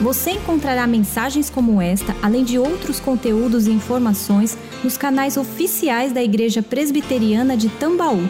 Você encontrará mensagens como esta, além de outros conteúdos e informações, nos canais oficiais da Igreja Presbiteriana de Tambaú